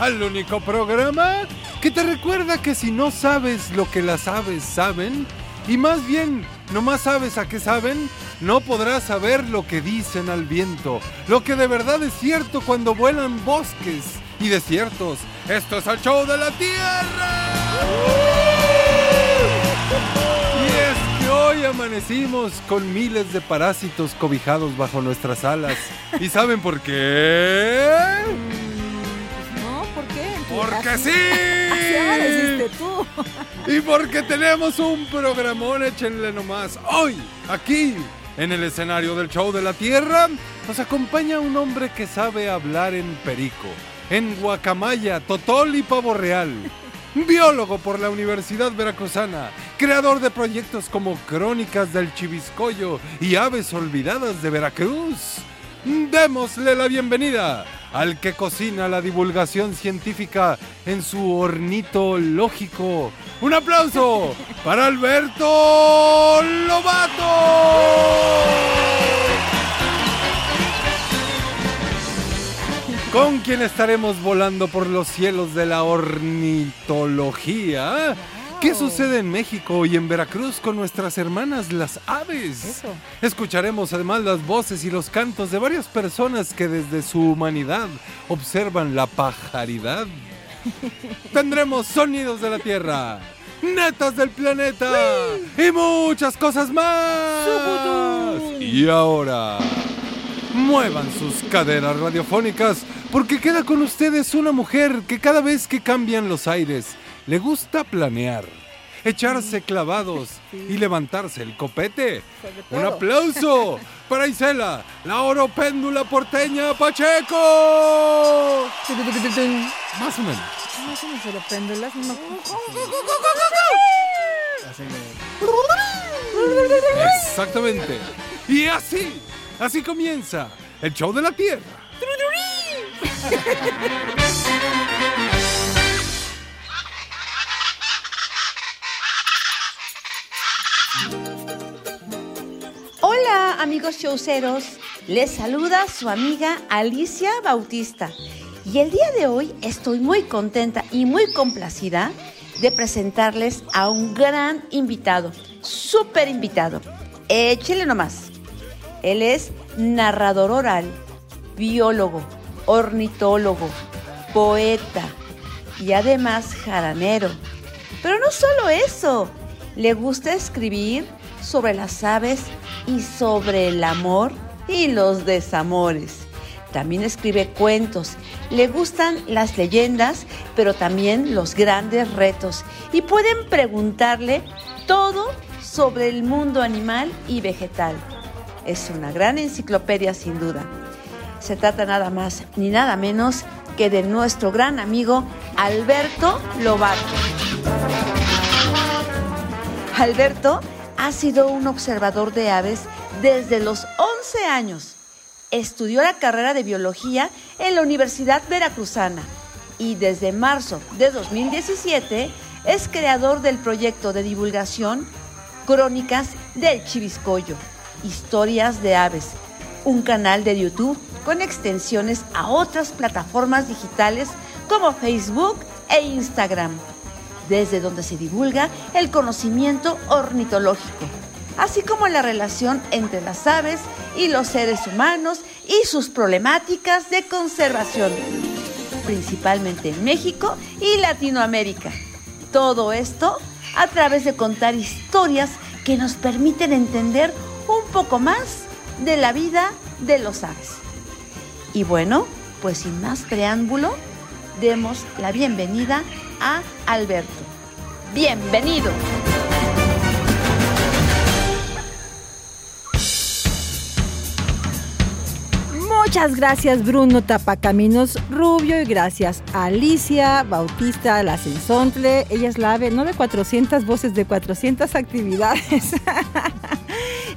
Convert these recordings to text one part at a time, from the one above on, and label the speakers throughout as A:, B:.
A: Al único programa que te recuerda que si no sabes lo que las aves saben, y más bien nomás sabes a qué saben, no podrás saber lo que dicen al viento, lo que de verdad es cierto cuando vuelan bosques y desiertos. Esto es el show de la Tierra. Y es que hoy amanecimos con miles de parásitos cobijados bajo nuestras alas. ¿Y saben por qué? Porque sí.
B: Así tú.
A: Y porque tenemos un programón, échenle nomás. Hoy, aquí, en el escenario del show de la Tierra, nos acompaña un hombre que sabe hablar en perico, en guacamaya, totol y pavo real. Biólogo por la Universidad Veracruzana, creador de proyectos como Crónicas del Chiviscoyo y Aves Olvidadas de Veracruz. Démosle la bienvenida al que cocina la divulgación científica en su hornito lógico. Un aplauso para Alberto Lobato. Con quien estaremos volando por los cielos de la ornitología. ¿Qué sucede en México y en Veracruz con nuestras hermanas las aves?
B: Eso.
A: Escucharemos además las voces y los cantos de varias personas que desde su humanidad observan la pajaridad. Tendremos sonidos de la Tierra, netas del planeta y muchas cosas más. Y ahora, muevan sus caderas radiofónicas porque queda con ustedes una mujer que cada vez que cambian los aires le gusta planear, echarse clavados y levantarse el copete. Un aplauso para Isela, la oropéndula porteña Pacheco. Más o menos.
B: No.
A: Exactamente. Y así, así comienza el show de la Tierra.
C: amigos les saluda su amiga Alicia Bautista y el día de hoy estoy muy contenta y muy complacida de presentarles a un gran invitado, súper invitado. Échele nomás. Él es narrador oral, biólogo, ornitólogo, poeta y además jaranero. Pero no solo eso, le gusta escribir sobre las aves y sobre el amor y los desamores. También escribe cuentos, le gustan las leyendas, pero también los grandes retos. Y pueden preguntarle todo sobre el mundo animal y vegetal. Es una gran enciclopedia sin duda. Se trata nada más ni nada menos que de nuestro gran amigo Alberto Lobato. Alberto ha sido un observador de aves desde los 11 años. Estudió la carrera de biología en la Universidad Veracruzana y desde marzo de 2017 es creador del proyecto de divulgación Crónicas del Chiviscoyo, Historias de Aves, un canal de YouTube con extensiones a otras plataformas digitales como Facebook e Instagram desde donde se divulga el conocimiento ornitológico, así como la relación entre las aves y los seres humanos y sus problemáticas de conservación, principalmente en México y Latinoamérica. Todo esto a través de contar historias que nos permiten entender un poco más de la vida de los aves. Y bueno, pues sin más preámbulo, demos la bienvenida a Alberto. Bienvenido.
B: Muchas gracias Bruno Tapacaminos Rubio y gracias a Alicia Bautista La Sensontle. Ella es la ave, no de 400 voces, de 400 actividades.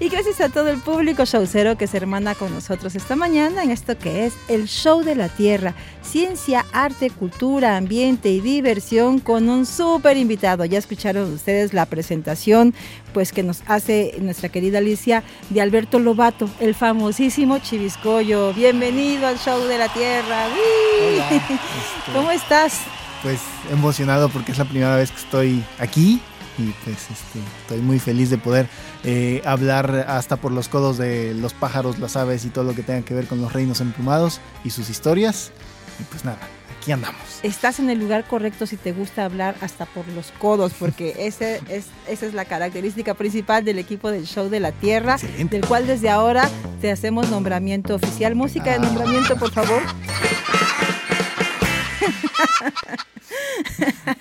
B: y gracias a todo el público showcero que se hermana con nosotros esta mañana en esto que es el Show de la Tierra. Ciencia, arte, cultura, ambiente y diversión con un súper invitado. Ya escucharon ustedes la presentación pues que nos hace nuestra querida Alicia de Alberto Lobato, el famosísimo Chiviscoyo. Bienvenido al Show de la Tierra.
D: Hola, este,
B: ¿Cómo estás?
D: Pues emocionado porque es la primera vez que estoy aquí y pues este, estoy muy feliz de poder eh, hablar hasta por los codos de los pájaros, las aves y todo lo que tenga que ver con los reinos emplumados y sus historias. Y pues nada, aquí andamos.
B: Estás en el lugar correcto si te gusta hablar hasta por los codos, porque ese es, esa es la característica principal del equipo del Show de la Tierra,
D: Excelente.
B: del cual desde ahora te hacemos nombramiento oficial. Música de nombramiento, por favor.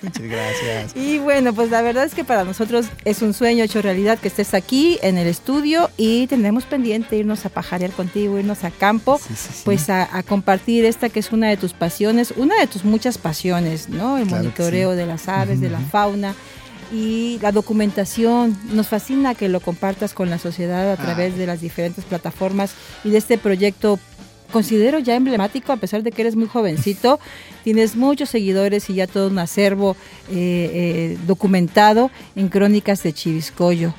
D: Muchas gracias.
B: Y bueno, pues la verdad es que para nosotros es un sueño hecho realidad que estés aquí en el estudio y tenemos pendiente irnos a pajarear contigo, irnos a campo,
D: Sí, sí, sí.
B: pues a, a compartir esta que es una de tus pasiones, una de tus muchas pasiones, ¿no? El
D: Claro
B: monitoreo de las aves, de la fauna y la documentación. Nos fascina que lo compartas con la sociedad a través
D: Ah.
B: de las diferentes plataformas y de este proyecto considero ya emblemático, a pesar de que eres muy jovencito, tienes muchos seguidores y ya todo un acervo eh, eh, documentado en Crónicas de Chiviscoyo.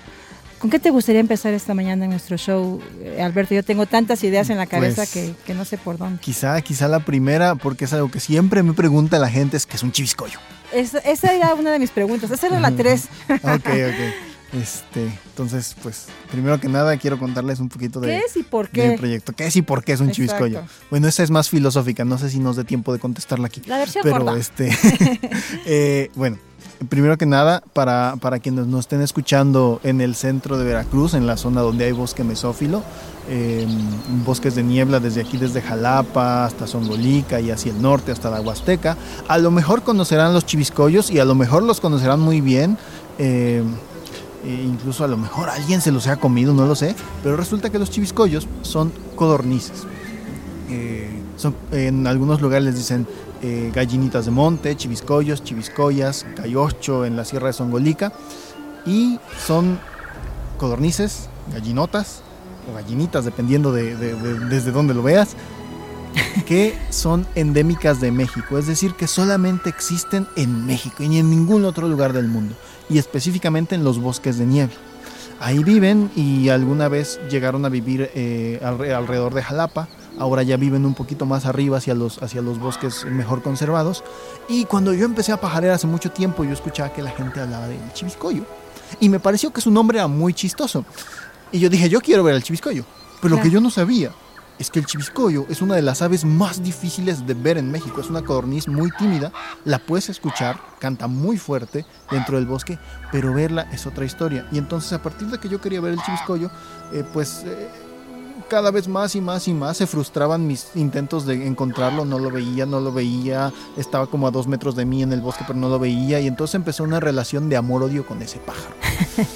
B: ¿Con qué te gustaría empezar esta mañana en nuestro show, eh, Alberto? Yo tengo tantas ideas en la cabeza
D: Pues-
B: que, que no sé por dónde.
D: Quizá, quizá la primera, porque es algo que siempre me pregunta la gente, es que es un chiviscoyo.
B: Esa, esa era una de mis preguntas. Esa era la tres.
D: Ok, ok. Este, entonces, pues, primero que nada quiero contarles un poquito de,
B: ¿Qué es y por qué?
D: mi proyecto. ¿Qué es y por qué es un
B: Exacto.
D: chiviscoyo? Bueno, esa es más filosófica, no sé si nos dé tiempo de contestarla aquí.
B: La versión
D: Pero
B: corta.
D: este, eh, bueno, primero que nada, para, para quienes nos estén escuchando en el centro de Veracruz, en la zona donde hay bosque mesófilo, eh, bosques de niebla desde aquí, desde Jalapa hasta Zongolica y hacia el norte hasta la Huasteca, a lo mejor conocerán los chiviscoyos y a lo mejor los conocerán muy bien. eh, e incluso a lo mejor alguien se los ha comido, no lo sé, pero resulta que los chiviscoyos son codornices. Eh, son, en algunos lugares les dicen eh, gallinitas de monte, chiviscoyos, chiviscoyas, cayocho en la sierra de Zongolica y son codornices, gallinotas o gallinitas dependiendo de, de- de- desde donde lo veas que son endémicas de México, es decir, que solamente existen en México y ni en ningún otro lugar del mundo, y específicamente en los bosques de nieve. Ahí viven y alguna vez llegaron a vivir eh, alre- alrededor de Jalapa, ahora ya viven un poquito más arriba hacia los, hacia los bosques mejor conservados. Y cuando yo empecé a pajarear hace mucho tiempo, yo escuchaba que la gente hablaba del chiviscoyo. Y me pareció que su nombre era muy chistoso. Y yo dije, yo quiero ver al chiviscoyo. Pero lo que
B: Claro.
D: yo no sabía es que el chiviscoyo es una de las aves más difíciles de ver en México. Es una codorniz muy tímida, la puedes escuchar, canta muy fuerte dentro del bosque, pero verla es otra historia. Y entonces a partir de que yo quería ver el chiviscoyo, eh, pues eh, cada vez más y más y más se frustraban mis intentos de encontrarlo, no lo veía, no lo veía, estaba como a dos metros de mí en el bosque, pero no lo veía, y entonces empezó una relación de amor-odio con ese pájaro.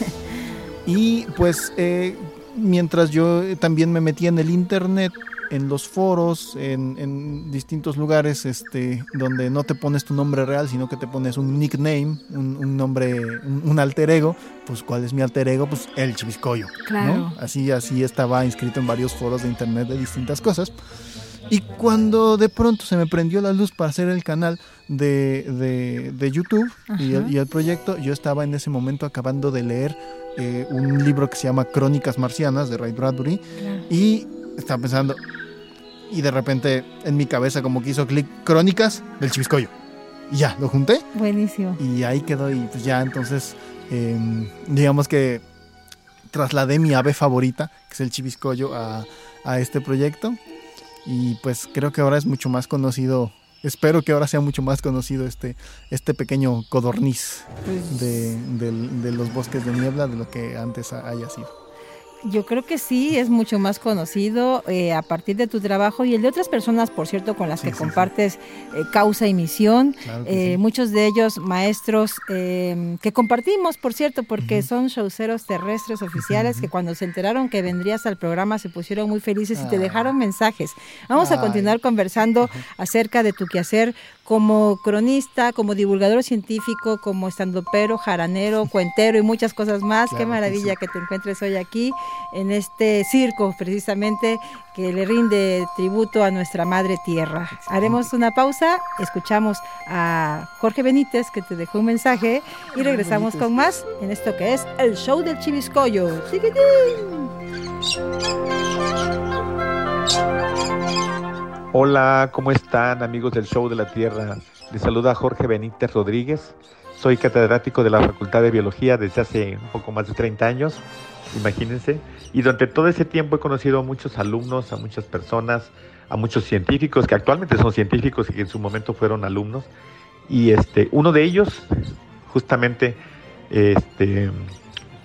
D: y pues eh, mientras yo eh, también me metía en el internet, en los foros, en, en distintos lugares este, donde no te pones tu nombre real, sino que te pones un nickname, un, un nombre, un, un alter ego, pues ¿cuál es mi alter ego? Pues el chiviscoyo. ¿no?
B: Claro.
D: Así, así estaba inscrito en varios foros de internet de distintas cosas. Y cuando de pronto se me prendió la luz para hacer el canal de, de- de YouTube y el, y el proyecto, yo estaba en ese momento acabando de leer eh, un libro que se llama Crónicas Marcianas de Ray Bradbury y estaba pensando, y de repente en mi cabeza como que hizo clic, Crónicas del Chiviscoyo. Y ya, lo junté
B: Buenísimo.
D: y ahí quedó y pues ya entonces em, digamos que trasladé mi ave favorita, que es el chiviscoyo, a, a este proyecto y pues creo que ahora es mucho más conocido, espero que ahora sea mucho más conocido este, este pequeño codorniz
B: Pues,
D: de, del- de los bosques de niebla de lo que antes ha- haya sido.
B: Yo creo que sí, es mucho más conocido eh, a partir de tu trabajo y el de otras personas, por cierto, con las que compartes eh, causa y misión. Eh, muchos de ellos maestros que compartimos, por cierto, porque son showceros terrestres oficiales que cuando se enteraron que vendrías al programa se pusieron muy felices y te ah. dejaron mensajes. Vamos a continuar conversando acerca de tu quehacer como cronista, como divulgador científico, como estandopero, jaranero, cuentero y muchas cosas más. Qué maravilla que, te encuentres hoy aquí en este circo precisamente que le rinde tributo a nuestra madre tierra. Haremos una pausa, escuchamos a Jorge Benítez que te dejó un mensaje y regresamos con más en esto que es el show del Chiviscoyo.
E: Hola, ¿cómo están amigos del Show de la Tierra? Les saluda Jorge Benítez Rodríguez. Soy catedrático de la Facultad de Biología desde hace un poco más de 30 años, imagínense. Y durante todo ese tiempo he conocido a muchos alumnos, a muchas personas, a muchos científicos que actualmente son científicos y que en su momento fueron alumnos. Y este, uno de ellos, justamente, este,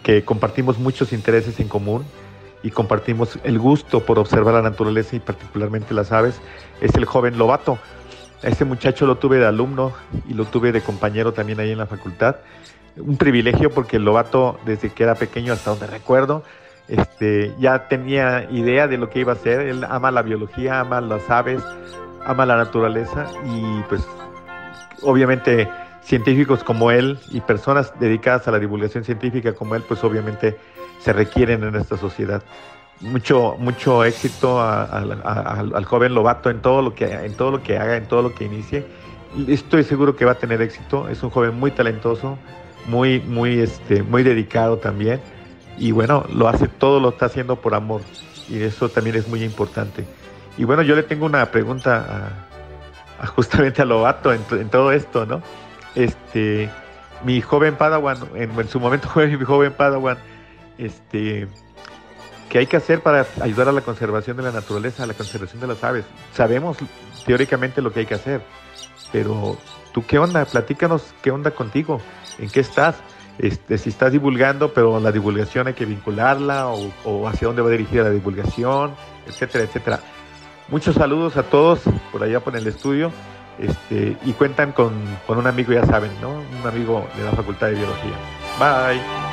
E: que compartimos muchos intereses en común, y compartimos el gusto por observar la naturaleza y particularmente las aves, es el joven Lobato. Este muchacho lo tuve de alumno y lo tuve de compañero también ahí en la facultad. Un privilegio porque el Lobato, desde que era pequeño hasta donde recuerdo, este, ya tenía idea de lo que iba a hacer. Él ama la biología, ama las aves, ama la naturaleza y pues obviamente científicos como él y personas dedicadas a la divulgación científica como él, pues obviamente se requieren en esta sociedad. Mucho, mucho éxito al joven Lobato en todo lo que en todo lo que haga, en todo lo que inicie. Estoy seguro que va a tener éxito. Es un joven muy talentoso, muy, muy, este, muy dedicado también. Y bueno, lo hace todo, lo está haciendo por amor. Y eso también es muy importante. Y bueno, yo le tengo una pregunta justamente a Lobato en, en todo esto, ¿no? Este, mi joven Padawan, en, en su momento fue mi joven Padawan, este, ¿qué hay que hacer para ayudar a la conservación de la naturaleza, a la conservación de las aves? Sabemos teóricamente lo que hay que hacer, pero ¿tú qué onda? Platícanos qué onda contigo, en qué estás. Este, si estás divulgando, pero la divulgación hay que vincularla o, o hacia dónde va dirigida la divulgación, etcétera, etcétera. Muchos saludos a todos por allá por el estudio este, y cuentan con, con un amigo, ya saben, ¿no? Un amigo de la Facultad de Biología. Bye.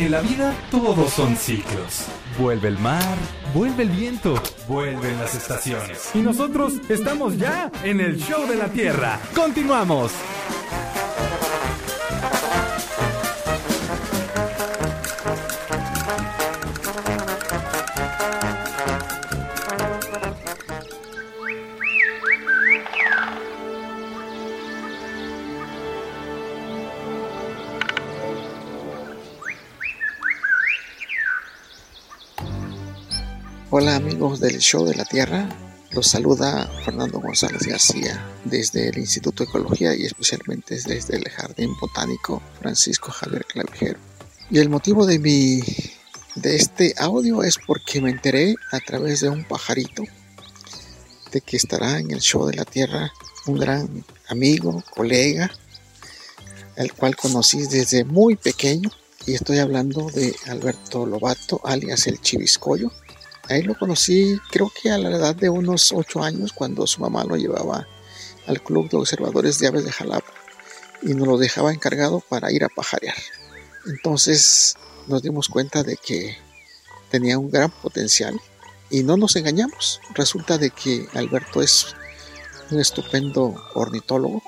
F: En la vida todos son ciclos. Vuelve el mar, vuelve el viento, vuelven las estaciones. Y nosotros estamos ya en el show de la Tierra. Continuamos.
G: Amigos del Show de la Tierra, los saluda Fernando González García desde el Instituto de Ecología y especialmente desde el Jardín Botánico Francisco Javier Clavijero. Y el motivo de mi de este audio es porque me enteré a través de un pajarito de que estará en el Show de la Tierra un gran amigo, colega, el cual conocí desde muy pequeño. Y estoy hablando de Alberto Lobato, alias el Chiviscoyo Ahí lo conocí creo que a la edad de unos 8 años cuando su mamá lo llevaba al Club de Observadores de Aves de Jalapa y nos lo dejaba encargado para ir a pajarear. Entonces nos dimos cuenta de que tenía un gran potencial y no nos engañamos. Resulta de que Alberto es un estupendo ornitólogo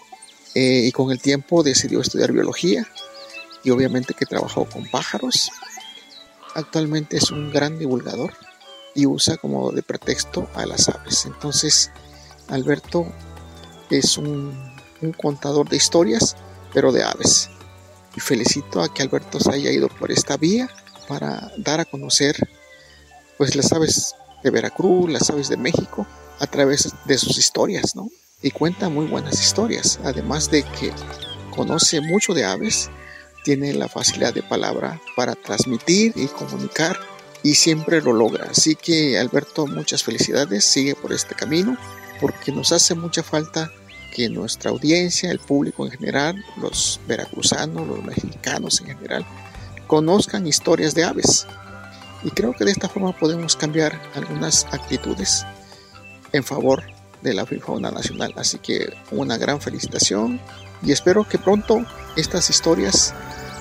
G: eh, y con el tiempo decidió estudiar biología y obviamente que trabajó con pájaros. Actualmente es un gran divulgador y usa como de pretexto a las aves. Entonces, Alberto es un, contador de historias, pero de aves. Y felicito a que Alberto se haya ido por esta vía para dar a conocer pues las aves de Veracruz, las aves de México, a través de sus historias, ¿no? Y cuenta muy buenas historias, además de que conoce mucho de aves, tiene la facilidad de palabra para transmitir y comunicar y siempre lo logra. Así que Alberto, muchas felicidades, sigue por este camino porque nos hace mucha falta que nuestra audiencia, el público en general, los veracruzanos, los mexicanos en general, conozcan historias de aves. Y creo que de esta forma podemos cambiar algunas actitudes en favor de la fauna nacional. Así que una gran felicitación y espero que pronto estas historias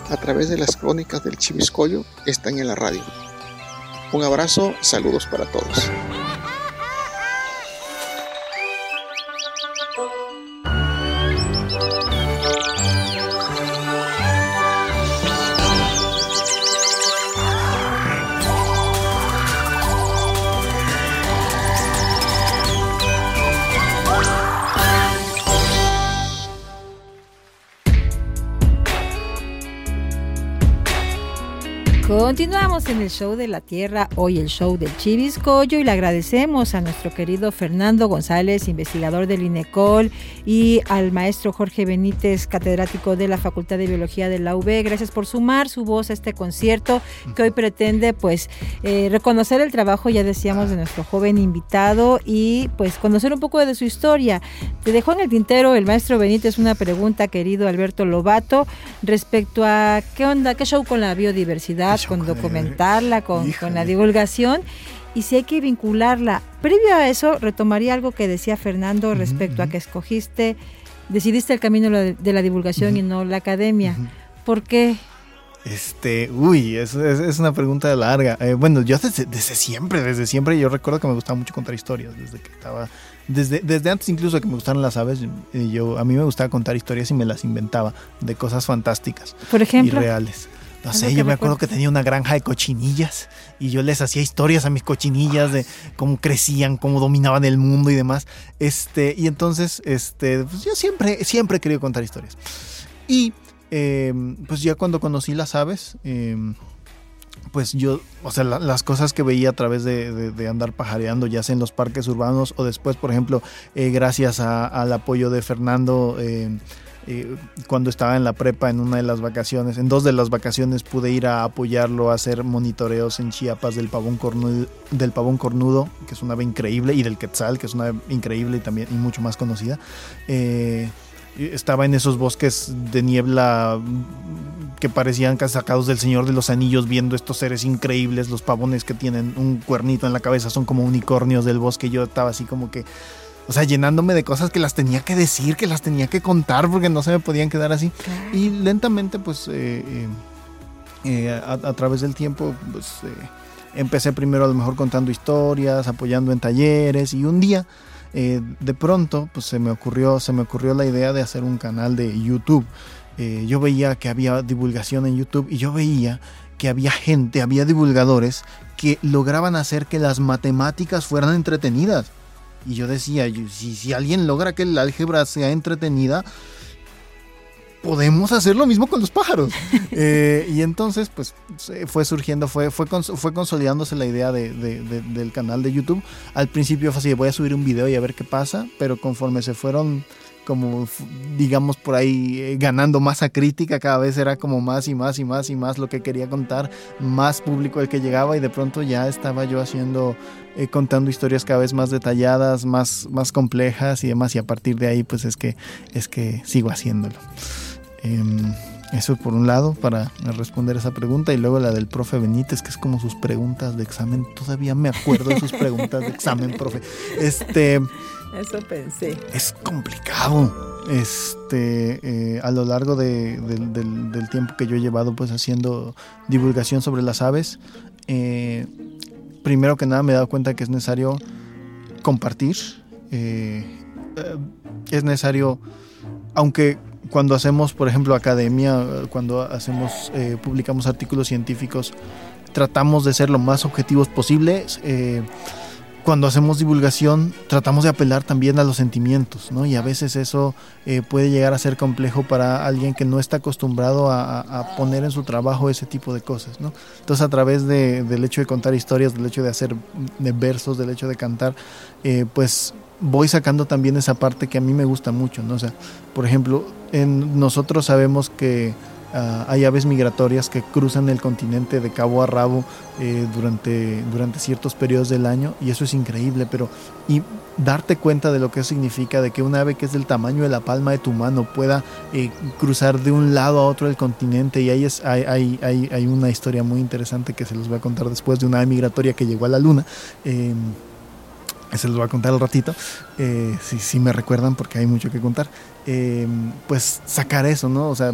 G: a través de las crónicas del Chiviscoyo estén en la radio. Un abrazo, saludos para todos.
B: Continuamos en el show de la Tierra, hoy el show del Chiviscoyo y le agradecemos a nuestro querido Fernando González, investigador del INECOL, y al maestro Jorge Benítez, catedrático de la Facultad de Biología de la UB. Gracias por sumar su voz a este concierto que hoy pretende pues eh, reconocer el trabajo, ya decíamos, de nuestro joven invitado y pues conocer un poco de su historia. Te dejó en el tintero el maestro Benítez una pregunta, querido Alberto Lobato, respecto a qué onda, qué show con la biodiversidad con documentarla, con, con, la divulgación y si hay que vincularla. Previo a eso, retomaría algo que decía Fernando respecto a que escogiste, decidiste el camino de la divulgación y no la academia. ¿Por qué?
D: Este, uy, es, es, una pregunta larga. Eh, bueno, yo desde, desde, siempre, desde siempre, yo recuerdo que me gustaba mucho contar historias, desde que estaba, desde, desde antes incluso de que me gustaran las aves, yo, a mí me gustaba contar historias y me las inventaba de cosas fantásticas.
B: Por ejemplo.
D: Y reales. No sé, yo me acuerdo que tenía una granja de cochinillas y yo les hacía historias a mis cochinillas de cómo crecían, cómo dominaban el mundo y demás. Este, y entonces, este, pues yo siempre, siempre he querido contar historias. Y em, pues ya cuando conocí las aves, em, pues yo, o sea, las cosas que veía a través de, andar pajareando, ya sea en los parques urbanos o después, por ejemplo, eh, gracias al apoyo de Fernando em, eh, cuando estaba en la prepa en una de las vacaciones, en dos de las vacaciones pude ir a apoyarlo a hacer monitoreos en Chiapas del pavón cornudo, del pavón cornudo que es una ave increíble, y del quetzal, que es una ave increíble y también y mucho más conocida. Eh, estaba en esos bosques de niebla que parecían sacados del Señor de los Anillos, viendo estos seres increíbles, los pavones que tienen un cuernito en la cabeza, son como unicornios del bosque. Yo estaba así como que o sea, llenándome de cosas que las tenía que decir, que las tenía que contar, porque no se me podían quedar así. Y lentamente, pues, eh, eh, eh, a, través del tiempo, pues, empecé primero a lo mejor contando historias, apoyando en talleres, y un día, de pronto, pues, se me ocurrió, se me ocurrió la idea de hacer un canal de YouTube. yo veía que había divulgación en YouTube y yo veía que había gente, había divulgadores que lograban hacer que las matemáticas fueran entretenidas. Y yo decía, si, si alguien logra que el álgebra sea entretenida, podemos hacer lo mismo con los pájaros. Eh, y entonces, pues, fue surgiendo, fue, fue, fue consolidándose la idea de, del canal de YouTube. Al principio fue así, voy a subir un video y a ver qué pasa, pero conforme se fueron como digamos por ahí eh, ganando masa crítica, cada vez era como más y más y más y más lo que quería contar, más público el que llegaba y de pronto ya estaba yo haciendo, eh, contando historias cada vez más detalladas, más, más complejas y demás y a partir de ahí pues es que, es que sigo haciéndolo. Em, eso por un lado, para responder esa pregunta, y luego la del profe Benítez, que es como sus preguntas de examen. Todavía me acuerdo de sus preguntas de examen, profe. Este.
B: Eso pensé.
D: Es complicado. Este, eh, a lo largo del, tiempo que yo he llevado pues haciendo divulgación sobre las aves, eh, primero que nada me he dado cuenta que es necesario compartir. Eh, es necesario, aunque cuando hacemos, por ejemplo, academia, cuando hacemos, publicamos artículos científicos, tratamos de ser lo más objetivos posibles. Cuando hacemos divulgación tratamos de apelar también a los sentimientos, ¿no? Y a veces eso eh, puede llegar a ser complejo para alguien que no está acostumbrado a, poner en su trabajo ese tipo de cosas, ¿no? Entonces a través del hecho de contar historias, del hecho de hacer versos, del hecho de cantar, eh, pues voy sacando también esa parte que a mí me gusta mucho, ¿no? O sea, por ejemplo, en, nosotros sabemos que Ah, hay aves migratorias que cruzan el continente de cabo a rabo eh, durante, durante ciertos periodos del año y eso es increíble, pero y darte cuenta de lo que significa, de que un ave que es del tamaño de la palma de tu mano pueda eh, cruzar de un lado a otro del continente y ahí es, hay, hay, hay, hay, una historia muy interesante que se los voy a contar después de una ave migratoria que llegó a la luna. Eh, se los voy a contar al ratito, eh, si, me recuerdan porque hay mucho que contar, eh, pues sacar eso, ¿no? O sea,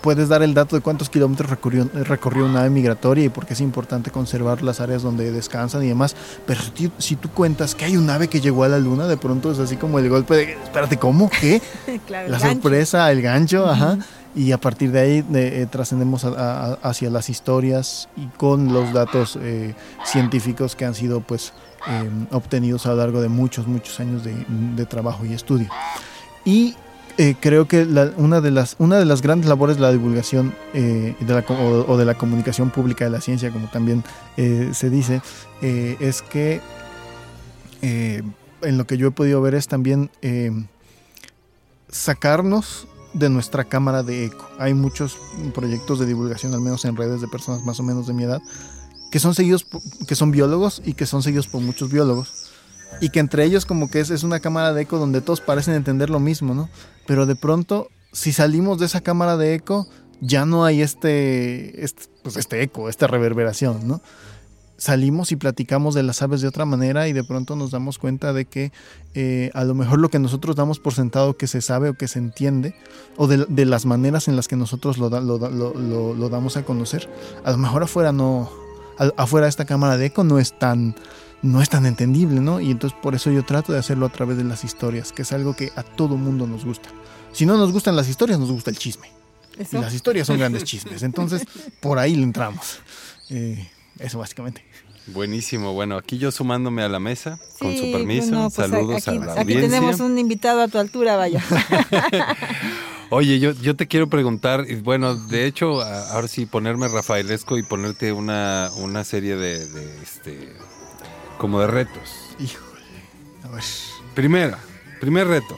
D: puedes dar el dato de cuántos kilómetros recorrió, recorrió una ave migratoria y por qué es importante conservar las áreas donde descansan y demás, pero si, tú cuentas que hay un ave que llegó a la luna, de pronto es así como el golpe de, espérate, ¿cómo? ¿Qué? la sorpresa, el gancho, ajá. Y a partir de ahí eh, trascendemos hacia las historias y con los datos científicos que han sido pues Em, obtenidos a lo largo de muchos, muchos años de, trabajo y estudio. Y eh, creo que una, de las, una de las grandes labores de la divulgación eh, de la, o, de la comunicación pública de la ciencia, como también eh, se dice, es que en lo que yo he podido ver es también sacarnos de nuestra cámara de eco. Hay muchos proyectos de divulgación, al menos en redes de personas más o menos de mi edad, que son seguidos, que son biólogos y que son seguidos por muchos biólogos. Y que entre ellos como que es, es una cámara de eco donde todos parecen entender lo mismo, ¿no? Pero de pronto, si salimos de esa cámara de eco, ya no hay este, este, pues este eco, esta reverberación, ¿no? Salimos y platicamos de las aves de otra manera y de pronto nos damos cuenta de que eh, a lo mejor lo que nosotros damos por sentado que se sabe o que se entiende, o de, de las maneras en las que nosotros lo, lo, lo, lo damos a conocer, a lo mejor afuera no, afuera de esta cámara de eco no es tan no es tan entendible, ¿no? Y entonces por eso yo trato de hacerlo a través de las historias, que es algo que a todo mundo nos gusta. Si no nos gustan las historias, nos gusta el chisme. Y las historias son grandes chismes. Entonces, por ahí le entramos. Eh, eso básicamente.
A: Buenísimo. Bueno, aquí yo sumándome a la mesa, con su permiso. Pues Saludos
B: a
A: la
B: audiencia. Aquí tenemos un invitado a tu altura, vaya.
A: Oye, yo, yo te quiero preguntar, bueno, de hecho, ahora sí ponerme rafaelesco y ponerte una, una serie de, este, como de retos.
D: Híjole, a ver.
A: Primera, primer reto.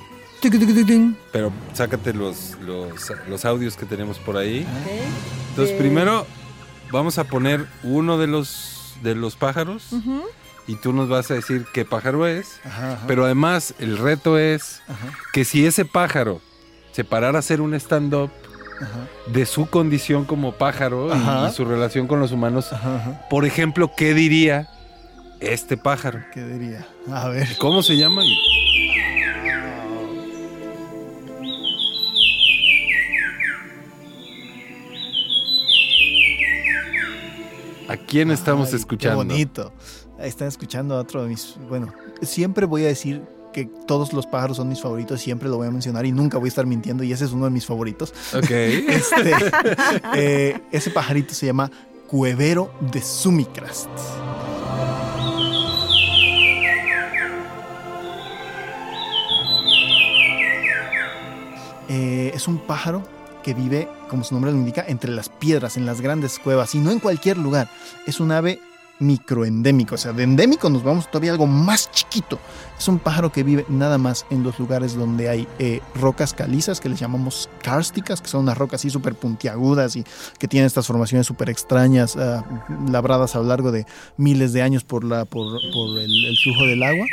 A: Pero sácate los, los, audios que tenemos por ahí. Entonces, primero vamos a poner uno de los, de los pájaros. y tú nos vas a decir qué pájaro es. Pero además el reto es que si ese pájaro separar a hacer un stand-up de su condición como pájaro y, su relación con los humanos. Por ejemplo, ¿qué diría este pájaro?
D: ¿Qué diría? A ver.
A: ¿Cómo se llama? ¿A quién estamos escuchando?
D: Qué bonito. Están escuchando a otro de mis. Bueno, siempre voy a decir que todos los pájaros son mis favoritos, siempre lo voy a mencionar y nunca voy a estar mintiendo y ese es uno de mis favoritos.
A: Ok.
D: Este, eh, ese pajarito se llama cuevero de Sumicrast. Eh, es un pájaro que vive, como su nombre lo indica, entre las piedras, en las grandes cuevas y no en cualquier lugar. Es un ave microendémico. O sea, de endémico nos vamos todavía algo más chiquito. Es un pájaro que vive nada más en los lugares donde hay eh, rocas calizas que les llamamos kársticas, que son unas rocas así súper puntiagudas y que tienen estas formaciones súper extrañas, ah, labradas a lo largo de miles de años por, la, por, el flujo del agua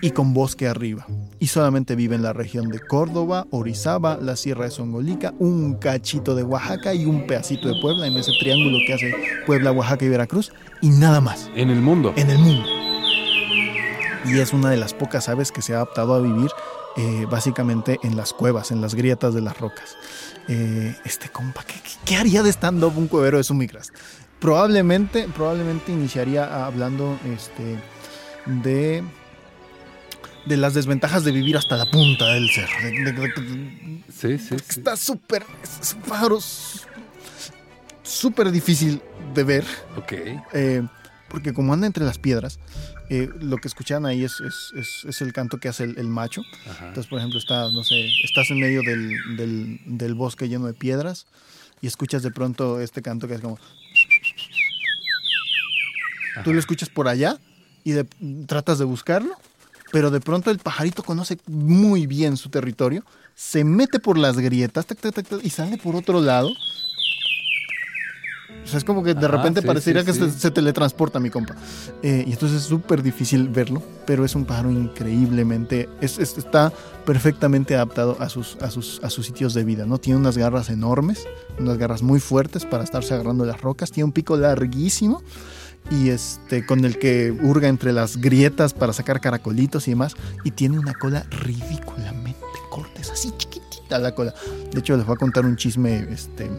D: y con bosque arriba. Y solamente vive en la región de Córdoba, Orizaba, la Sierra de Songolica, un cachito de Oaxaca y un pedacito de Puebla, en ese triángulo que hace Puebla, Oaxaca y Veracruz, y nada más.
A: En el mundo.
D: En el mundo. Y es una de las pocas aves que se ha adaptado a vivir eh, básicamente en las cuevas, en las grietas de las rocas. Eh, este compa, ¿qué, haría de stand-up un cuevero de Sumigras? Probablemente, probablemente iniciaría hablando este, de de las desventajas de vivir hasta la punta del cerro.
A: sí, sí,
D: Está súper, es súper difícil de ver.
A: Ok.
D: eh, porque como anda entre las piedras, eh, lo que escuchan ahí es, es- es- es el canto que hace el, el macho.
A: Ajá.
D: Entonces, por ejemplo, está, no sé, estás en medio del, del- del bosque lleno de piedras y escuchas de pronto este canto que es como... Tú lo escuchas por allá y de- tratas de buscarlo, pero de pronto el pajarito conoce muy bien su territorio, se mete por las grietas tac, tac, tac, y sale por otro lado. O sea, es como que de
A: Ajá,
D: repente
A: sí,
D: parecería
A: sí,
D: que
A: sí.
D: Se, se teletransporta mi compa. Eh, y entonces es súper difícil verlo, pero es un pájaro increíblemente, es, es- está perfectamente adaptado a sus, a, sus, a sus sitios de vida, ¿no? Tiene unas garras enormes, unas garras muy fuertes para estarse agarrando las rocas, tiene un pico larguísimo y este con el que hurga entre las grietas para sacar caracolitos y demás, y tiene una cola ridículamente corta, es así chiquitita la cola. De hecho, les voy a contar un chisme este,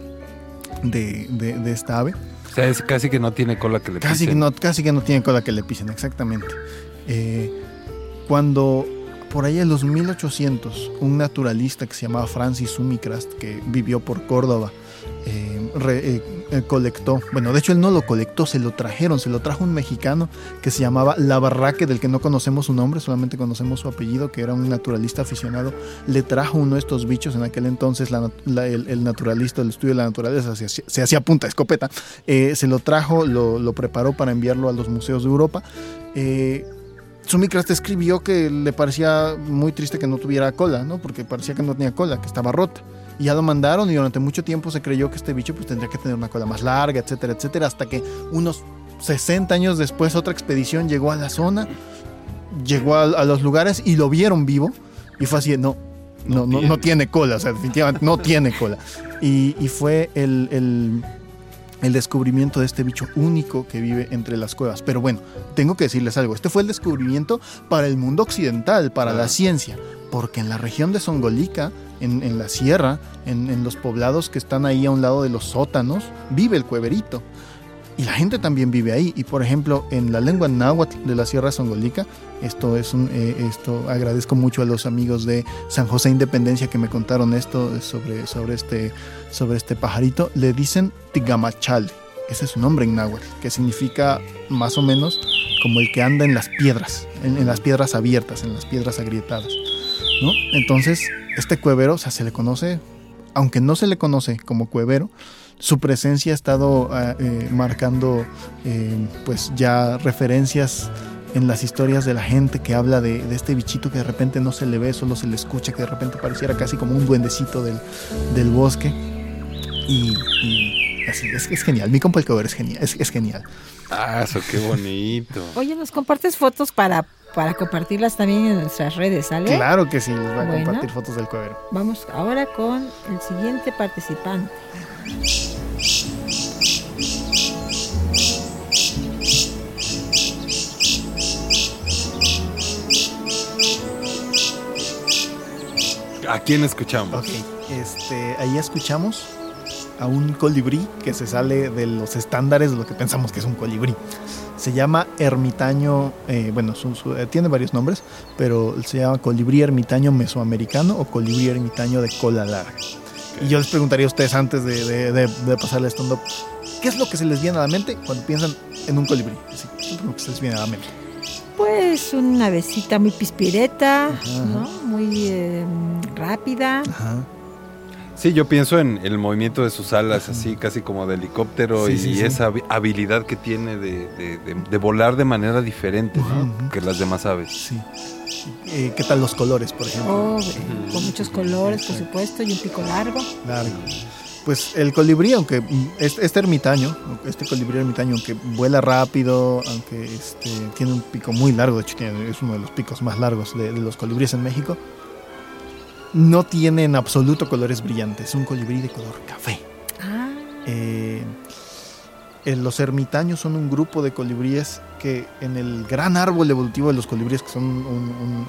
D: de, de- de esta ave.
A: O sea, es casi que no tiene cola que le
D: Casi que,
A: pisen.
D: no, casi que no tiene cola que le pisen, exactamente. Eh, cuando por ahí en los 1800, un naturalista que se llamaba Francis Sumicrast, que vivió por Córdoba, eh, re- eh, eh, colectó, bueno, de hecho él no lo colectó, se lo trajeron, se lo trajo un mexicano que se llamaba Labarraque, del que no conocemos su nombre, solamente conocemos su apellido, que era un naturalista aficionado, le trajo uno de estos bichos, en aquel entonces el, naturalista, el estudio de la naturaleza se, hacía- se hacía punta escopeta, eh, se lo trajo, lo, preparó para enviarlo a los museos de Europa. Eh, escribió que le parecía muy triste que no tuviera cola, ¿no? Porque parecía que no tenía cola, que estaba rota. Y ya lo mandaron y durante mucho tiempo se creyó que este bicho pues tendría que tener una cola más larga, etcétera, etcétera, hasta que unos 60 años después otra expedición llegó a la zona, llegó a, a los lugares y lo vieron vivo y fue así, no, no, no, no tiene cola, o sea, definitivamente no tiene cola. Y, y fue el, el- el descubrimiento de este bicho único que vive entre las cuevas. Pero bueno, tengo que decirles algo, este fue el descubrimiento para el mundo occidental, para la ciencia, porque en la región de Songolica, en, en la sierra, en, en los poblados que están ahí a un lado de los sótanos, vive el cueverito. Y la gente también vive ahí. Y por ejemplo, en la lengua náhuatl de la Sierra Songolica, esto es un, eh, esto agradezco mucho a los amigos de San José Independencia que me contaron esto sobre, sobre, este, sobre este pajarito. Le dicen tigamachale. Ese es su nombre en náhuatl, que significa más o menos como el que anda en las piedras, en, en las piedras abiertas, en las piedras agrietadas. ¿no? Entonces, este cuevero, o sea, se le conoce, aunque no se le conoce como cuevero, su presencia ha estado ah, eh, marcando eh, pues ya referencias en las historias de la gente que habla de, de este bichito que de repente no se le ve, solo se le escucha, que de repente pareciera casi como un duendecito del, del bosque. Y, y así, es, es genial. Mi compa el cover es genial. Es, es genial.
A: Ah, eso qué bonito.
B: Oye, ¿nos compartes fotos para, para compartirlas también en nuestras redes, ¿sale?
D: Claro que sí, les voy a
B: Bueno.
D: compartir fotos del cuevero.
B: Vamos ahora con el siguiente participante.
A: ¿A quién escuchamos?
D: Ok, este, ahí escuchamos a un colibrí que se sale de los estándares de lo que pensamos que es un colibrí. Se llama ermitaño, eh, bueno, su- eh, tiene varios nombres, pero se llama colibrí ermitaño mesoamericano o colibrí ermitaño de cola larga. Y yo les preguntaría a ustedes antes de, de, de, de ¿no? ¿qué es lo que se les viene a la mente cuando piensan en un colibrí? ¿qué es lo que se les viene a la mente?
B: Pues una avecita muy pispireta,
D: Ajá.
B: ¿no? Muy eh, rápida.
D: Ajá.
A: Sí, yo pienso en el movimiento de sus alas, así casi como de helicóptero
D: Sí,
A: y
D: sí, sí.
A: esa habi- habilidad que tiene de, de- de- de volar de manera diferente que las demás aves.
D: Sí. Eh, ¿Qué tal los colores, por ejemplo?
B: Oh, con muchos colores, por supuesto, y un pico largo.
D: Largo. Pues el colibrí, aunque este, este ermitaño, este colibrí ermitaño, aunque vuela rápido, aunque este, tiene un pico muy largo, de hecho tiene- es uno de los picos más largos de, de los colibríes en México, no tiene en absoluto colores brillantes, es un colibrí de color café.
B: Ah,
D: eh, los ermitaños son un grupo de colibríes que en el gran árbol evolutivo de los colibríes, que son un-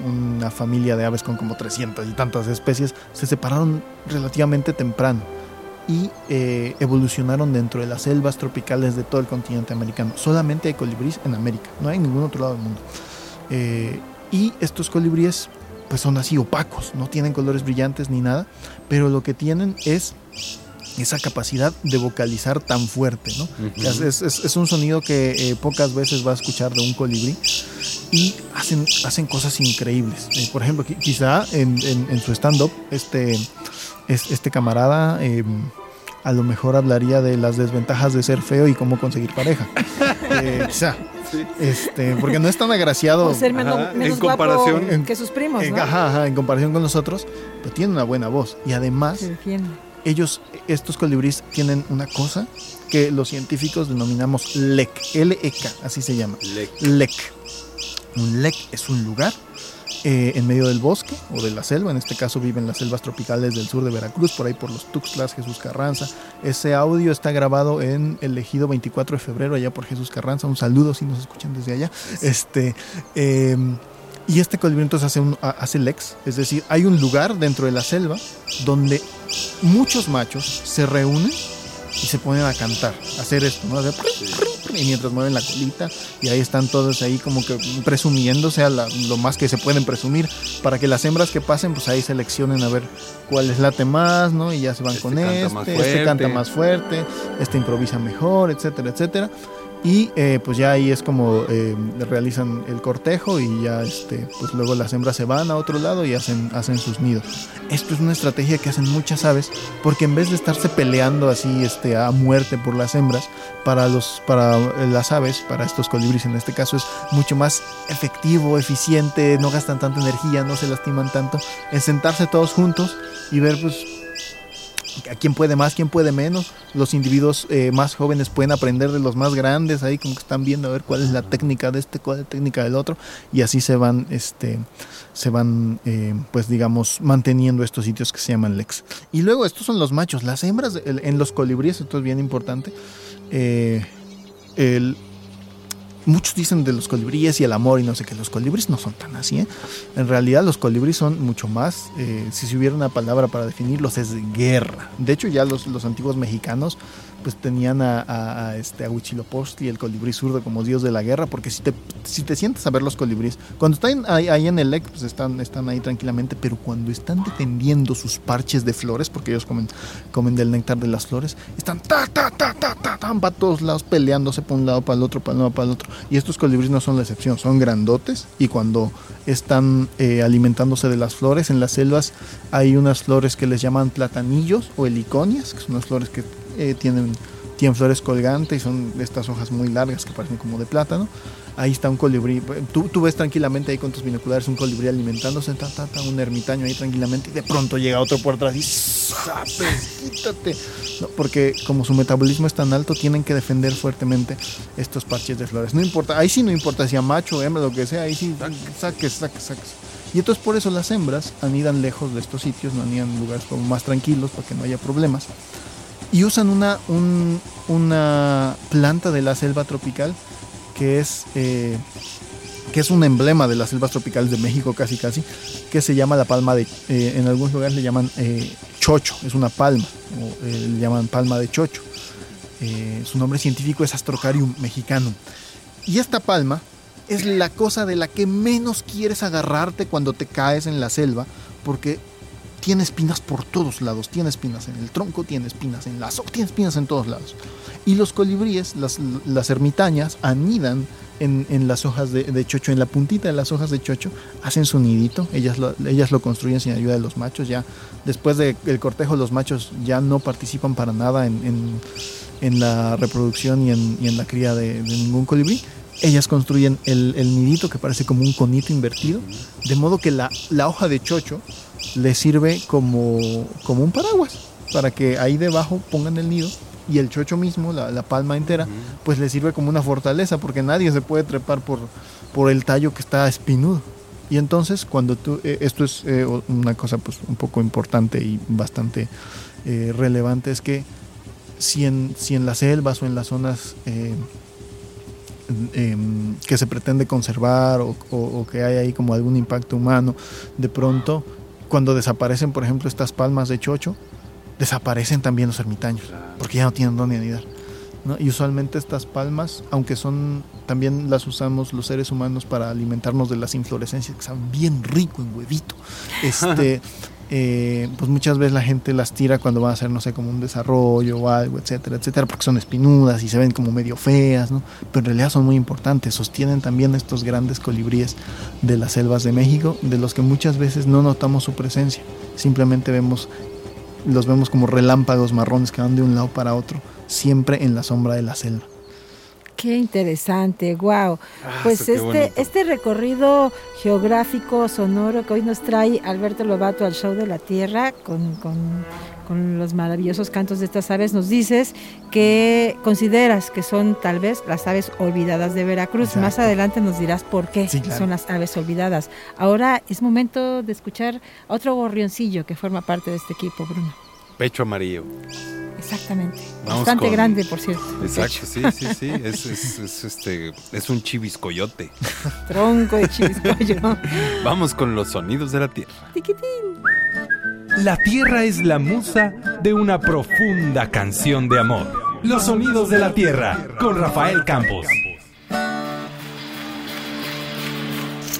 D: un- una familia de aves con como 300 y tantas especies, se separaron relativamente temprano y eh, evolucionaron dentro de las selvas tropicales de todo el continente americano. Solamente hay colibríes en América, no hay en ningún otro lado del mundo. Eh, y estos colibríes pues son así opacos, no tienen colores brillantes ni nada, pero lo que tienen es esa capacidad de vocalizar tan fuerte, ¿no? es, es, es, un sonido que eh, pocas veces va a escuchar de un colibrí y hacen, hacen cosas increíbles. Eh, por ejemplo, quizá en, en, su stand-up, este, este camarada eh, a lo mejor hablaría de las desventajas de ser feo y cómo conseguir pareja. quizá. Este, porque no es tan agraciado
B: o ser menos, en comparación que sus primos.
D: ¿no? Ajá, en comparación con nosotros, pero tiene una buena voz. Y además, ellos, estos colibríes, tienen una cosa que los científicos denominamos LEC, L-E-K, así se llama. LEC. Un LEC es un lugar eh, en medio del bosque o de la selva, en este caso viven las selvas tropicales del sur de Veracruz, por ahí por los Tuxtlas, Jesús Carranza. Ese audio está grabado en el ejido 24 de febrero, allá por Jesús Carranza. Un saludo si nos escuchan desde allá. Este. Em, y este colibrí entonces hace, un, hace lex, es decir, hay un lugar dentro de la selva donde muchos machos se reúnen y se ponen a cantar, a hacer esto, ¿no? y mientras mueven la colita y ahí están todos ahí como que presumiéndose a lo más que se pueden presumir para que las hembras que pasen pues ahí seleccionen a ver cuál es late más, ¿no? Y ya se van este con este, este canta más fuerte, este improvisa mejor, etcétera, etcétera. Y eh, pues ya ahí es como eh, realizan el cortejo y ya este, pues luego las hembras se van a otro lado y hacen, hacen sus nidos. Esto es una estrategia que hacen muchas aves porque en vez de estarse peleando así este, a muerte por las hembras, para, los, para las aves, para estos colibríes en este caso es mucho más efectivo, eficiente, no gastan tanta energía, no se lastiman tanto, en sentarse todos juntos y ver pues quién puede más, quién puede menos. Los individuos eh, más jóvenes pueden aprender de los más grandes, ahí como que están viendo a ver cuál es la técnica de este, cuál es la técnica del otro, y así se van, este, se van, eh, pues digamos, manteniendo estos sitios que se llaman lex. Y luego estos son los machos, las hembras en los colibríes, esto es bien importante. Eh, el, muchos dicen de los colibríes y el amor y no sé qué, los colibríes no son tan así. ¿eh? En realidad los colibríes son mucho más, eh, si se hubiera una palabra para definirlos, es guerra. De hecho ya los, los antiguos mexicanos pues tenían a, a, este, a Huitzilopochtli, el colibrí zurdo, como dios de la guerra, porque si te, si te sientas a ver los colibríes, cuando están ahí, en el lek, pues están, están ahí tranquilamente, pero cuando están defendiendo sus parches de flores, porque ellos comen, comen del néctar de las flores, están ta, ta, ta, ta, ta, ta, para todos lados peleándose para un lado, para el otro, para un lado, para el otro. Y estos colibríes no son la excepción, son grandotes y cuando están eh, alimentándose de las flores, en las selvas hay unas flores que les llaman platanillos o heliconias, que son unas flores que eh, tienen, tienen flores colgantes y son estas hojas muy largas que parecen como de plátano. Ahí está un colibrí. Tú, tú ves tranquilamente ahí con tus binoculares un colibrí alimentándose, ta, ta, un ermitaño ahí tranquilamente y de pronto llega otro por atrás y ¡Quítate! porque como su metabolismo es tan alto, tienen que defender fuertemente estos parches de flores. No importa, ahí sí no importa si a macho, hembra, lo que sea, ahí sí saques, saques, saques. Y entonces por eso las hembras anidan lejos de estos sitios, no anidan en lugares como más tranquilos para que no haya problemas y usan una, una planta de la selva tropical que es, eh, que es un emblema de las selvas tropicales de México casi casi, que se llama la palma de, eh, en algunos lugares le llaman eh, chocho, es una palma, o le llaman palma de chocho. su nombre científico es Astrocarium mexicano. Y esta palma es la cosa de la que menos quieres agarrarte cuando te caes en la selva, porque tiene espinas por todos lados. Tiene espinas en el tronco, tiene espinas en las tiene espinas en todos lados. Y los colibríes, las, las ermitañas, anidan en, las hojas de, chocho, en la puntita de las hojas de chocho, hacen su nidito. Ellas lo, ellas lo construyen sin ayuda de los machos. Ya después del cortejo, los machos ya no participan para nada en, la reproducción y en, la cría de, ningún colibrí ellas construyen el, nidito que parece como un conito invertido, de modo que la, la hoja de chocho le sirve como, como un paraguas para que ahí debajo pongan el nido y el chocho mismo, la, palma entera, pues le sirve como una fortaleza porque nadie se puede trepar por, por el tallo que está espinudo. Y entonces cuando tú, eh, esto es eh, una cosa pues un poco importante y bastante eh, relevante, es que si en, si en las selvas o en las zonas em, que se pretende conservar o, o, que hay ahí como algún impacto humano, de pronto cuando desaparecen, por ejemplo, estas palmas de chocho, desaparecen también los ermitaños, porque ya no tienen dónde anidar. ¿no? Y usualmente estas palmas, aunque son, también las usamos los seres humanos para alimentarnos de las inflorescencias, que saben bien rico en huevito. Este, eh, pues muchas veces la gente las tira cuando va a hacer, no sé, como un desarrollo o algo, etcétera, etcétera, porque son espinudas y se ven como medio feas, ¿no? Pero en realidad son muy importantes, sostienen también estos grandes colibríes de las selvas de México, de los que muchas veces no notamos su presencia, simplemente vemos, los vemos como relámpagos marrones que van de un lado para otro, siempre en la sombra de la selva.
B: Qué interesante, wow.
A: Ah,
B: pues este,
A: bonito.
B: este recorrido geográfico, sonoro que hoy nos trae Alberto Lobato al Show de la Tierra con, con- con los maravillosos cantos de estas aves, nos dices que consideras que son tal vez las aves olvidadas de Veracruz.
D: Exacto.
B: Más adelante nos dirás por qué
D: Sí, claro.
B: son las aves olvidadas. Ahora es momento de escuchar a otro gorrioncillo que forma parte de este equipo, Bruno.
A: Pecho amarillo.
B: Exactamente.
A: Vamos
B: Bastante
A: con-
B: grande, por cierto.
A: Exacto, sí, sí, sí. Es, es, es, este, es un chiviscoyote.
B: Tronco de chiviscoyo.
A: Vamos con los sonidos de la tierra.
B: Tiquitín.
F: La tierra es la musa de una profunda canción de amor. Los sonidos de la tierra con Rafael Campos.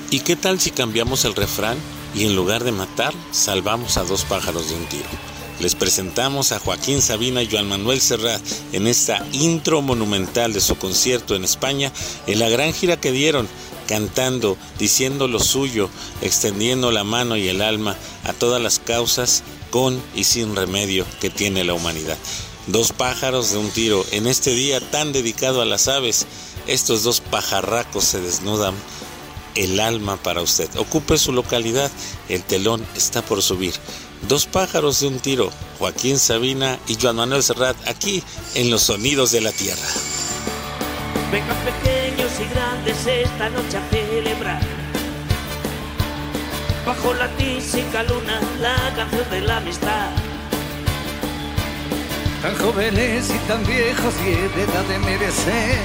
H: ¿Y qué tal si cambiamos el refrán y en lugar de matar, salvamos a dos pájaros de un tiro? Les presentamos a Joaquín Sabina y Joan Manuel Serrat en esta intro monumental de su concierto en España, en la gran gira que dieron, cantando, diciendo lo suyo, extendiendo la mano y el alma a todas las causas con y sin remedio que tiene la humanidad. Dos pájaros de un tiro. En este día tan dedicado a las aves, estos dos pajarracos se desnudan el alma para usted. Ocupe su localidad, el telón está por subir. Dos pájaros de un tiro, Joaquín Sabina y Joan Manuel Serrat, aquí en Los Sonidos de la Tierra.
I: Vengan pequeños y grandes esta noche a celebrar. Bajo la tísica luna, la canción de la amistad.
J: tan jóvenes y tan viejos y en edad de merecer.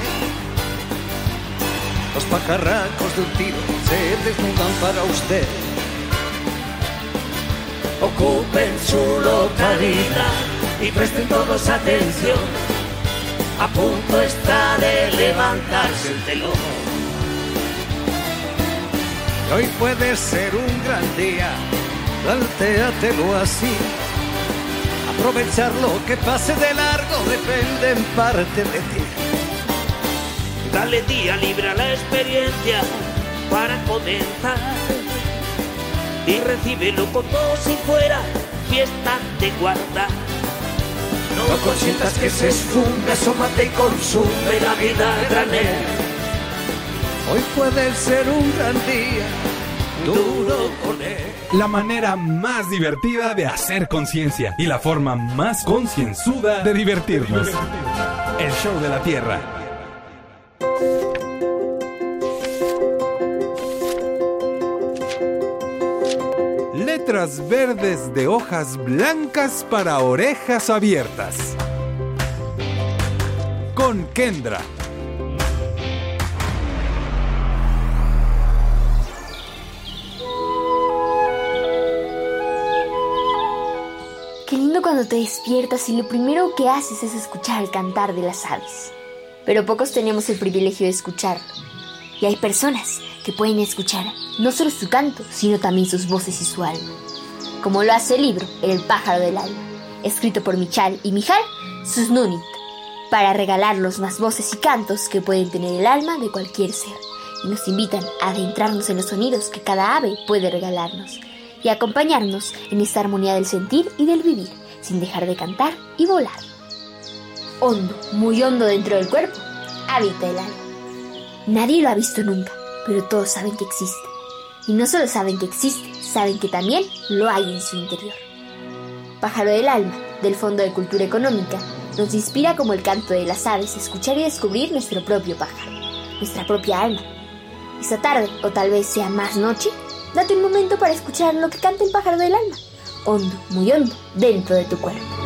J: Los pajarracos de un tiro se desnudan para usted.
I: Ocupen su localidad y presten todos atención. A punto está de levantarse el telón.
J: Hoy puede ser un gran día, plantéatelo así. Aprovechar lo que pase de largo depende en parte de ti.
I: Dale día libre a la experiencia para comenzar. Y recíbelo con todo si fuera fiesta de guardar.
J: No consientas que se esfume, asómate y consume la vida a granel. Hoy puede ser un gran día, duro con él.
F: La manera más divertida de hacer conciencia y la forma más concienzuda de divertirnos. El show de la tierra.
A: Verdes de hojas blancas para orejas abiertas. Con Kendra.
K: Qué lindo cuando te despiertas y lo primero que haces es escuchar el cantar de las aves. Pero pocos tenemos el privilegio de escucharlo. Y hay personas que pueden escuchar no solo su canto, sino también sus voces y su alma. Como lo hace el libro El pájaro del alma, escrito por Michal y Mijal Susnunit, para regalar los más voces y cantos que pueden tener el alma de cualquier ser. Y nos invitan a adentrarnos en los sonidos que cada ave puede regalarnos y acompañarnos en esta armonía del sentir y del vivir, sin dejar de cantar y volar. Hondo, muy hondo dentro del cuerpo, habita el alma. Nadie lo ha visto nunca, pero todos saben que existe. Y no solo saben que existe, saben que también lo hay en su interior. Pájaro del alma, del Fondo de Cultura Económica, nos inspira como el canto de las aves a escuchar y descubrir nuestro propio pájaro, nuestra propia alma. Esta tarde, o tal vez sea más noche, date un momento para escuchar lo que canta el pájaro del alma, hondo, muy hondo, dentro de tu cuerpo.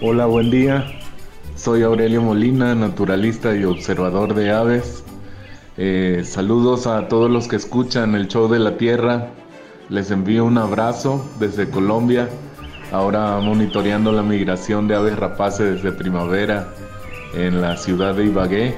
L: Hola, buen día. Soy Aurelio Molina, naturalista y observador de aves. Eh, saludos a todos los que escuchan el show de la Tierra. Les envío un abrazo desde Colombia. Ahora monitoreando la migración de aves rapaces desde primavera en la ciudad de Ibagué.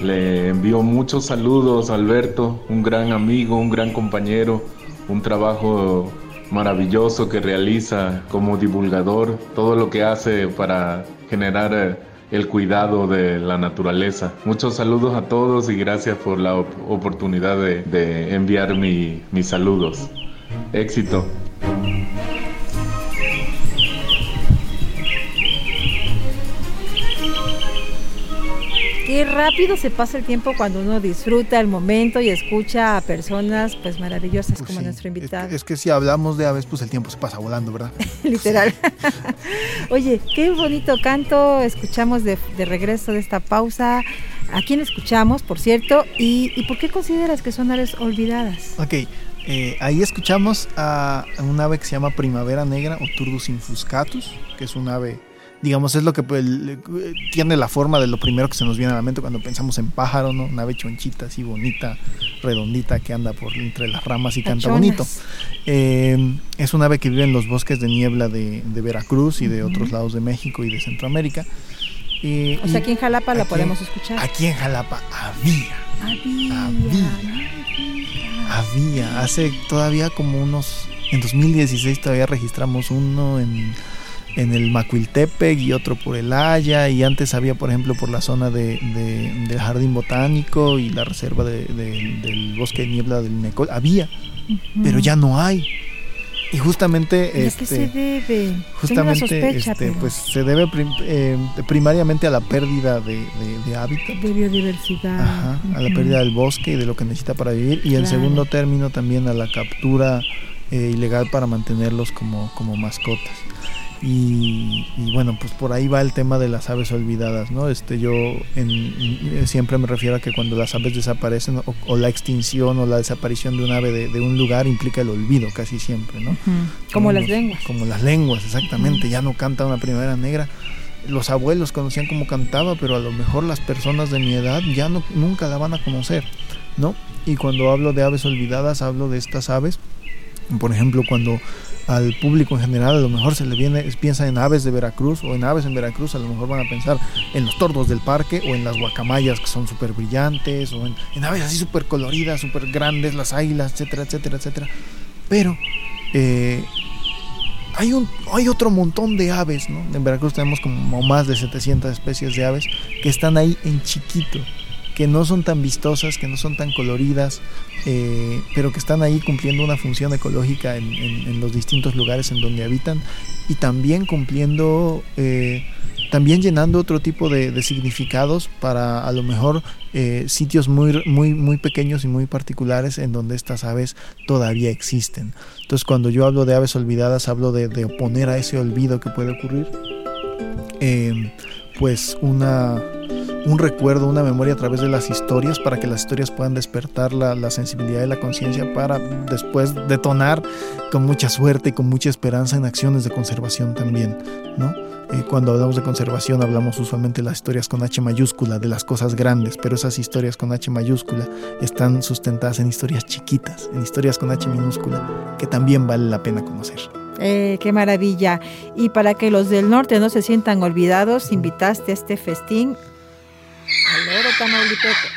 L: Le envío muchos saludos a Alberto, un gran amigo, un gran compañero, un trabajo maravilloso que realiza como divulgador, todo lo que hace para generar eh, el cuidado de la naturaleza. Muchos saludos a todos y gracias por la oportunidad de, enviar mis saludos. Éxito.
B: Qué rápido se pasa el tiempo cuando uno disfruta el momento y escucha a personas pues maravillosas
D: Pues
B: como
D: sí,
B: nuestro invitado.
D: Es, es que si hablamos de aves, pues el tiempo se pasa volando, ¿verdad?
B: Literal. Oye, qué bonito canto escuchamos de, de regreso de esta pausa. ¿A quién escuchamos, por cierto? ¿Y, y por qué consideras que son aves olvidadas?
D: Ok, eh, ahí escuchamos a, a un ave que se llama Primavera Negra o Turdus infuscatus, que es un ave, digamos, es lo que pues, tiene la forma de lo primero que se nos viene a la mente cuando pensamos en pájaro, ¿no? Una ave chonchita, así bonita, redondita, que anda por entre las ramas y canta bonito. Eh, es un ave que vive en los bosques de niebla de, de Veracruz y de otros lados de México y de Centroamérica. Eh,
B: O sea, aquí en Jalapa la
D: aquí-
B: podemos escuchar.
D: Aquí en Jalapa había
B: Había.
D: había, hace todavía como unos, en 2016 todavía registramos uno en, en el Macuiltepec y otro por el Haya y antes había por ejemplo por la zona de, de- del Jardín Botánico y la reserva de- de- del Bosque de Niebla del Necol, había, pero ya no hay. Y justamente
B: ¿Y a qué
D: este,
B: se debe?
D: Justamente
B: sospecha,
D: este, pues se debe prim- eh, primariamente a la pérdida de, de- de hábitat
B: de biodiversidad.
D: Ajá, a la pérdida del bosque y de lo que necesita para vivir. Y en
B: Claro.
D: segundo término también a la captura eh, ilegal para mantenerlos como, como mascotas. Y, y bueno, pues por ahí va el tema de las aves olvidadas, ¿no? Este, yo en- siempre me refiero a que cuando las aves desaparecen o, o la extinción o la desaparición de un ave de, de un lugar implica el olvido casi siempre, ¿no?
B: Como las lenguas.
D: Como las lenguas, exactamente. Ya no canta una primavera negra. Los abuelos conocían cómo cantaba, pero a lo mejor las personas de mi edad ya no, nunca la van a conocer, ¿no? Y cuando hablo de aves olvidadas, hablo de estas aves. Por ejemplo, cuando al público en general a lo mejor se le viene, piensa en aves de Veracruz o en aves en Veracruz, a lo mejor van a pensar en los tordos del parque o en las guacamayas que son súper brillantes o en, aves así súper coloridas, súper grandes, las águilas, etcétera, etcétera, etcétera. Pero eh, hay, un, hay otro montón de aves, ¿no? En Veracruz tenemos como más de 700 especies de aves que están ahí en chiquito, que no son tan vistosas, que no son tan coloridas, eh, pero que están ahí cumpliendo una función ecológica en, en- en los distintos lugares en donde habitan y también cumpliendo, eh, también llenando otro tipo de, de significados para a lo mejor eh, sitios muy, muy, muy pequeños y muy particulares en donde estas aves todavía existen. Entonces cuando yo hablo de aves olvidadas, hablo de, de oponer a ese olvido que puede ocurrir, eh, pues una, un recuerdo, una memoria a través de las historias para que las historias puedan despertar la, sensibilidad y la conciencia para después detonar con mucha suerte y con mucha esperanza en acciones de conservación también, ¿no? Eh, cuando hablamos de conservación hablamos usualmente de las historias con H mayúscula, de las cosas grandes, pero esas historias con H mayúscula están sustentadas en historias chiquitas, en historias con H minúscula, que también vale la pena conocer.
B: Eh, qué maravilla. Y para que los del norte no se sientan olvidados, invitaste a este festín al oro tamaulipeco.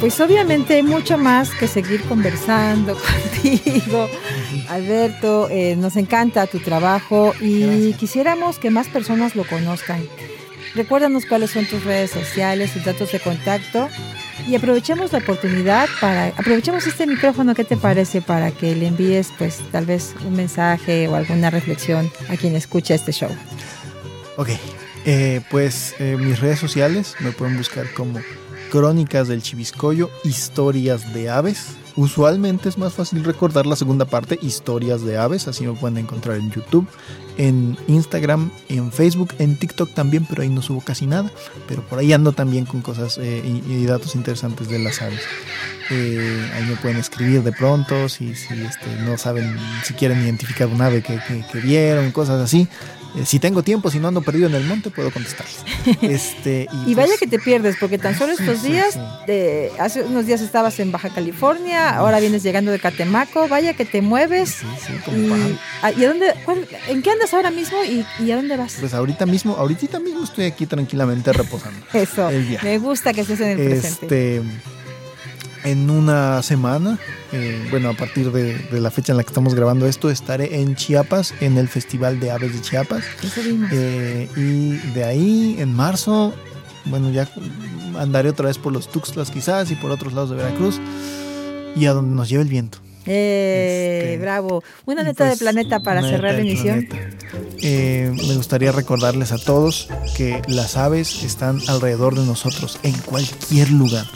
B: Pues obviamente hay mucho más que seguir conversando contigo, Alberto. eh, nos encanta tu trabajo y quisiéramos que más personas lo conozcan. recuérdanos cuáles son tus redes sociales, tus datos de contacto y aprovechemos la oportunidad para, aprovechemos este micrófono, ¿qué te parece? Para que le envíes pues tal vez un mensaje o alguna reflexión a quien escucha este show.
D: Ok, eh, pues eh, mis redes sociales me pueden buscar como Crónicas del Chiviscoyo, Historias de Aves. Usualmente es más fácil recordar la segunda parte, Historias de Aves, así me pueden encontrar en YouTube, en Instagram, en Facebook, en TikTok también, pero ahí no subo casi nada, pero por ahí ando también con cosas eh, y, datos interesantes de las aves. Eh, ahí me pueden escribir de pronto, si, si este, no saben, si quieren identificar un ave que, que- que vieron, cosas así. Eh, si tengo tiempo, si no ando perdido en el monte, puedo contestarles. Este,
B: Y vaya
D: pues,
B: que te pierdes, porque tan solo estos
D: sí,
B: días,
D: sí.
B: de- hace unos días estabas en Baja California, ahora vienes llegando de Catemaco, vaya que te mueves.
D: como
B: y,
D: pájaro.
B: ah, ¿y a dónde, cuál- ¿En qué andas ahora mismo y, y a dónde vas?
D: Pues ahorita mismo, ahorita mismo estoy aquí tranquilamente reposando.
B: Eso,
D: el
B: me gusta que estés en el presente.
D: Este, en una semana, eh, bueno, a partir de, de la fecha en la que estamos grabando esto, estaré en Chiapas, en el Festival de Aves de Chiapas. Eh, y de ahí, en marzo, bueno, ya andaré otra vez por los Tuxtlas quizás y por otros lados de Veracruz y a donde nos lleve el viento.
B: Eh, bravo. Una neta de planeta para
D: Este,
B: cerrar la emisión.
D: Eh, me gustaría recordarles a todos que las aves están alrededor de nosotros, en cualquier lugar,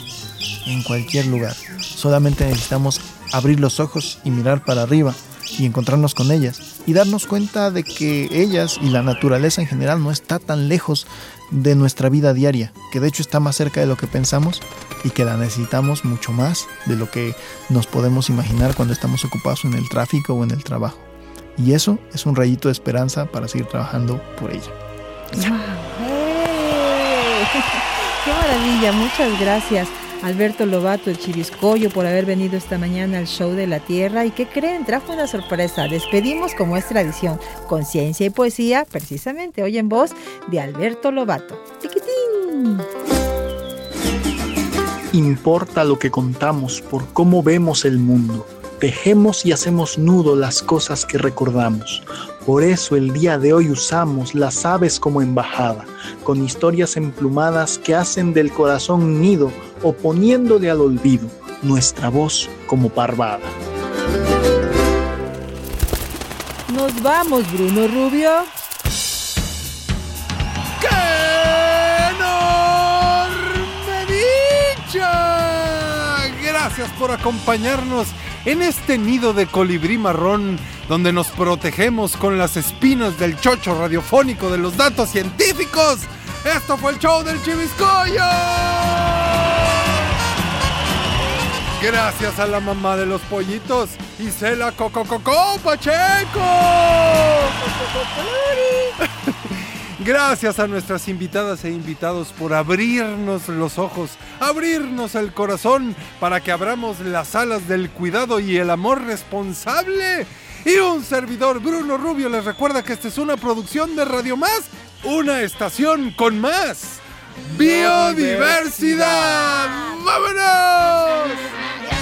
D: en cualquier lugar. Solamente necesitamos abrir los ojos y mirar para arriba y encontrarnos con ellas y darnos cuenta de que ellas y la naturaleza en general no está tan lejos de nuestra vida diaria, que de hecho está más cerca de lo que pensamos y que la necesitamos mucho más de lo que nos podemos imaginar cuando estamos ocupados en el tráfico o en el trabajo. Y eso es un rayito de esperanza para seguir trabajando por ella.
B: ¡Eh! ¡Qué maravilla! Muchas gracias. Alberto Lobato, el Chiviscoyo, por haber venido esta mañana al show de la Tierra. ¿Y qué creen? Trajo una sorpresa. Despedimos, como es tradición, con ciencia y poesía, precisamente hoy en voz de Alberto Lobato. ¡Tiquitín!
M: Importa lo que contamos por cómo vemos el mundo. Tejemos y hacemos nudo las cosas que recordamos. Por eso el día de hoy usamos las aves como embajada, con historias emplumadas que hacen del corazón nido o poniéndole al olvido nuestra voz como parvada.
B: Nos vamos, Bruno Rubio.
A: ¡Enorme dicha! Gracias por acompañarnos en este nido de colibrí marrón donde nos protegemos con las espinas del chocho radiofónico de los datos científicos. Esto fue el show del Chiviscoyo. Gracias a la mamá de los pollitos, Isela Coco Coco Pacheco. Gracias a nuestras invitadas e invitados por abrirnos los ojos, abrirnos el corazón para que abramos las alas del cuidado y el amor responsable. Y un servidor, Bruno Rubio, les recuerda que esta es una producción de Radio Más, una estación con más biodiversidad. ¡Vámonos!